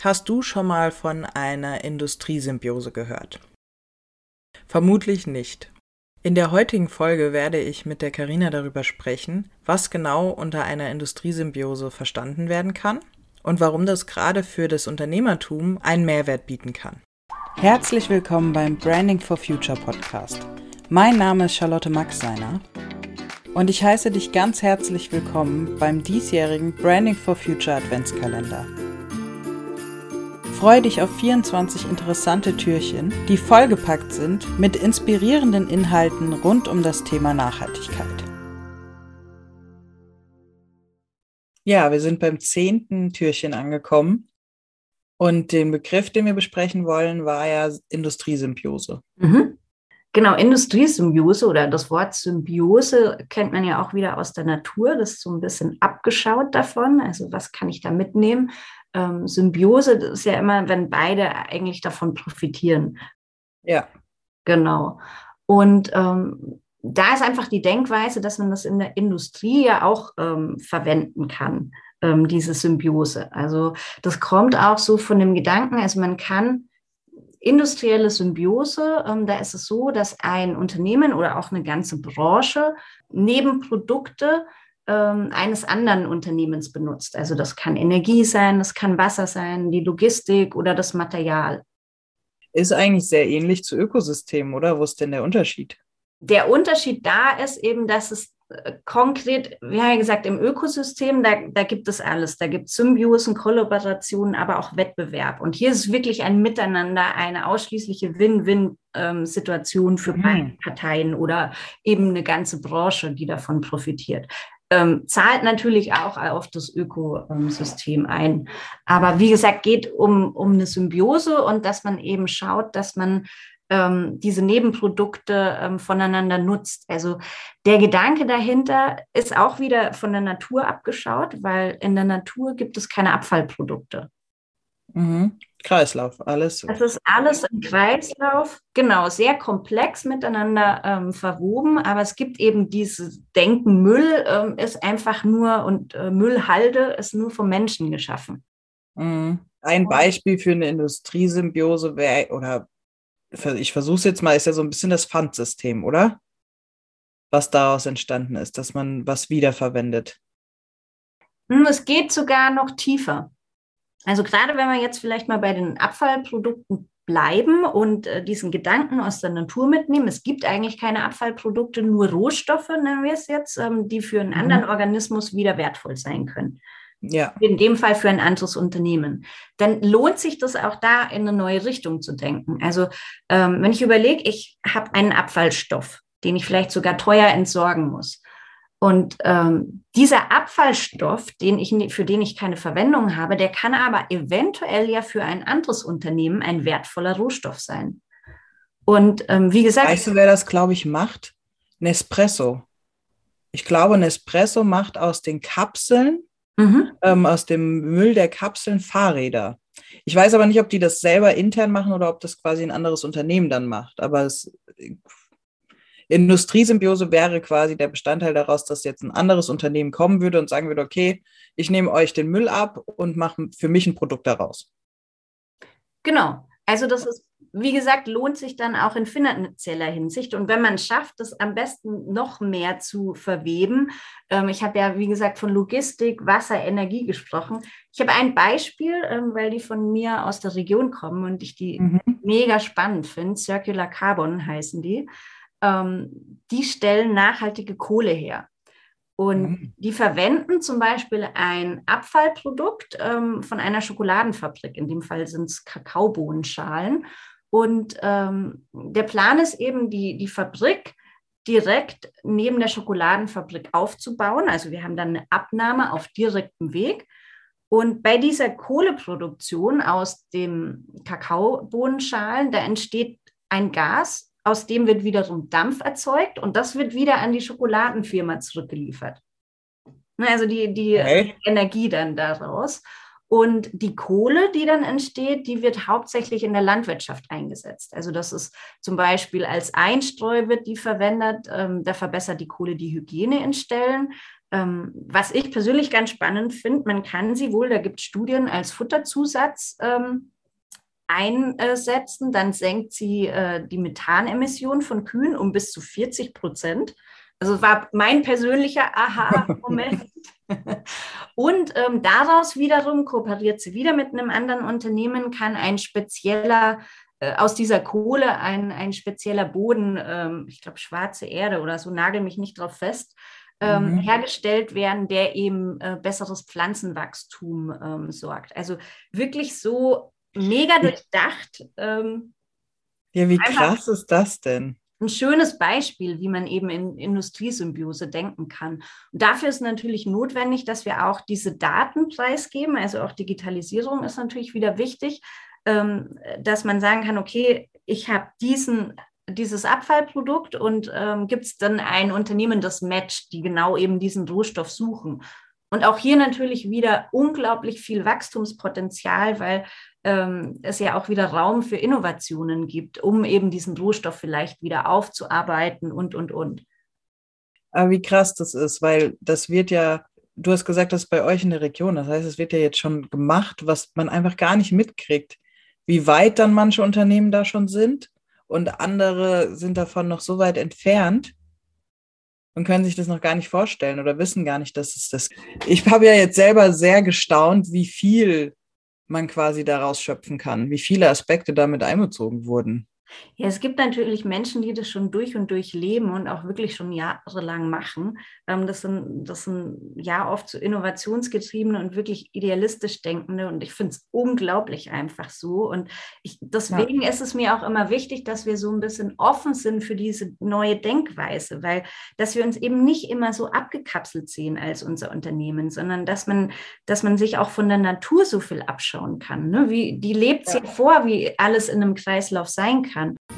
Hast du schon mal von einer Industriesymbiose gehört? Vermutlich nicht. In der heutigen Folge werde ich mit der Karina darüber sprechen, was genau unter einer Industriesymbiose verstanden werden kann und warum das gerade für das Unternehmertum einen Mehrwert bieten kann. Herzlich willkommen beim Branding for Future Podcast. Mein Name ist Charlotte Maxseiner und ich heiße dich ganz herzlich willkommen beim diesjährigen Branding for Future Adventskalender. Freue dich auf 24 interessante Türchen, die vollgepackt sind mit inspirierenden Inhalten rund um das Thema Nachhaltigkeit. Ja, wir sind beim zehnten Türchen angekommen. Und den Begriff, den wir besprechen wollen, war ja Industriesymbiose. Mhm. Genau, Industriesymbiose oder das Wort Symbiose kennt man ja auch wieder aus der Natur. Das ist so ein bisschen abgeschaut davon. Also was kann ich da mitnehmen? Ähm, Symbiose ist ja immer, wenn beide eigentlich davon profitieren. Ja. Genau. Und ähm, da ist einfach die Denkweise, dass man das in der Industrie ja auch ähm, verwenden kann, ähm, diese Symbiose. Also das kommt auch so von dem Gedanken, also man kann industrielle Symbiose, ähm, da ist es so, dass ein Unternehmen oder auch eine ganze Branche Nebenprodukte ähm, eines anderen Unternehmens benutzt. Also das kann Energie sein, das kann Wasser sein, die Logistik oder das Material. Ist eigentlich sehr ähnlich zu Ökosystemen, oder? Wo ist denn der Unterschied? Der Unterschied da ist eben, dass es äh, konkret, wir haben ja gesagt, im Ökosystem, da, da gibt es alles. Da gibt es Symbiosen, Kollaborationen, aber auch Wettbewerb. Und hier ist wirklich ein Miteinander, eine ausschließliche Win-Win-Situation ähm, für mhm. beide Parteien oder eben eine ganze Branche, die davon profitiert ähm, zahlt natürlich auch auf das Ökosystem ein. Aber wie gesagt, geht um, um eine Symbiose und dass man eben schaut, dass man ähm, diese Nebenprodukte ähm, voneinander nutzt. Also der Gedanke dahinter ist auch wieder von der Natur abgeschaut, weil in der Natur gibt es keine Abfallprodukte. Mhm. Kreislauf, alles. Das ist alles im Kreislauf, genau, sehr komplex miteinander ähm, verwoben, aber es gibt eben dieses Denken, Müll ähm, ist einfach nur und äh, Müllhalde ist nur vom Menschen geschaffen. Mhm. Ein Beispiel für eine Industriesymbiose wäre, oder ich versuche es jetzt mal, ist ja so ein bisschen das Pfandsystem, oder? Was daraus entstanden ist, dass man was wiederverwendet. Hm, es geht sogar noch tiefer. Also gerade wenn wir jetzt vielleicht mal bei den Abfallprodukten bleiben und äh, diesen Gedanken aus der Natur mitnehmen. Es gibt eigentlich keine Abfallprodukte, nur Rohstoffe, nennen wir es jetzt, ähm, die für einen mhm. anderen Organismus wieder wertvoll sein können. Ja. In dem Fall für ein anderes Unternehmen. Dann lohnt sich das auch da in eine neue Richtung zu denken. Also ähm, wenn ich überlege, ich habe einen Abfallstoff, den ich vielleicht sogar teuer entsorgen muss. Und ähm, dieser Abfallstoff, den ich, für den ich keine Verwendung habe, der kann aber eventuell ja für ein anderes Unternehmen ein wertvoller Rohstoff sein. Und ähm, wie gesagt. Weißt du, wer das, glaube ich, macht? Nespresso. Ich glaube, Nespresso macht aus den Kapseln, mhm. ähm, aus dem Müll der Kapseln Fahrräder. Ich weiß aber nicht, ob die das selber intern machen oder ob das quasi ein anderes Unternehmen dann macht. Aber es Industriesymbiose wäre quasi der Bestandteil daraus, dass jetzt ein anderes Unternehmen kommen würde und sagen würde, okay, ich nehme euch den Müll ab und mache für mich ein Produkt daraus. Genau. Also das ist, wie gesagt, lohnt sich dann auch in finanzieller Hinsicht. Und wenn man es schafft, das am besten noch mehr zu verweben, ähm, ich habe ja, wie gesagt, von Logistik, Wasser, Energie gesprochen. Ich habe ein Beispiel, ähm, weil die von mir aus der Region kommen und ich die mhm. mega spannend finde. Circular Carbon heißen die ähm, die stellen nachhaltige Kohle her. Und mhm. die verwenden zum Beispiel ein Abfallprodukt ähm, von einer Schokoladenfabrik. In dem Fall sind es Kakaobohnenschalen. Und ähm, der Plan ist eben, die, die Fabrik direkt neben der Schokoladenfabrik aufzubauen. Also wir haben dann eine Abnahme auf direktem Weg. Und bei dieser Kohleproduktion aus den Kakaobohnenschalen, da entsteht ein Gas, aus dem wird wiederum Dampf erzeugt und das wird wieder an die Schokoladenfirma zurückgeliefert. Ne, also die, die okay. Energie dann daraus. Und die Kohle, die dann entsteht, die wird hauptsächlich in der Landwirtschaft eingesetzt. Also das ist zum Beispiel als Einstreu wird die verwendet. Ähm, da verbessert die Kohle die Hygiene in Stellen. Ähm, was ich persönlich ganz spannend finde, man kann sie wohl, da gibt es Studien als Futterzusatz ähm, einsetzen, dann senkt sie äh, die Methanemission von Kühen um bis zu 40 Prozent. Also war mein persönlicher Aha-Moment. Und ähm, daraus wiederum kooperiert sie wieder mit einem anderen Unternehmen, kann ein spezieller, äh, aus dieser Kohle ein, ein spezieller Boden, ähm, ich glaube schwarze Erde oder so, nagel mich nicht drauf fest, ähm, mhm. hergestellt werden, der eben äh, besseres Pflanzenwachstum ähm, sorgt. Also wirklich so mega durchdacht. Ähm, ja, wie krass ist das denn? Ein schönes Beispiel, wie man eben in Industriesymbiose denken kann. Und dafür ist natürlich notwendig, dass wir auch diese Daten preisgeben. Also auch Digitalisierung ist natürlich wieder wichtig, ähm, dass man sagen kann, okay, ich habe diesen dieses Abfallprodukt und ähm, gibt es dann ein Unternehmen, das matcht, die genau eben diesen Rohstoff suchen. Und auch hier natürlich wieder unglaublich viel Wachstumspotenzial, weil ähm, es ja auch wieder Raum für Innovationen gibt, um eben diesen Rohstoff vielleicht wieder aufzuarbeiten und, und, und. Aber wie krass das ist, weil das wird ja, du hast gesagt, das ist bei euch in der Region, das heißt, es wird ja jetzt schon gemacht, was man einfach gar nicht mitkriegt, wie weit dann manche Unternehmen da schon sind und andere sind davon noch so weit entfernt und können sich das noch gar nicht vorstellen oder wissen gar nicht, dass es das. Ich habe ja jetzt selber sehr gestaunt, wie viel man quasi daraus schöpfen kann, wie viele Aspekte damit einbezogen wurden. Ja, es gibt natürlich Menschen, die das schon durch und durch leben und auch wirklich schon jahrelang machen. Ähm, das sind, das sind ja oft so innovationsgetriebene und wirklich idealistisch denkende. Und ich finde es unglaublich einfach so. Und ich, deswegen ja. ist es mir auch immer wichtig, dass wir so ein bisschen offen sind für diese neue Denkweise, weil dass wir uns eben nicht immer so abgekapselt sehen als unser Unternehmen, sondern dass man, dass man sich auch von der Natur so viel abschauen kann. Ne? Wie, die lebt ja. vor, wie alles in einem Kreislauf sein kann kann.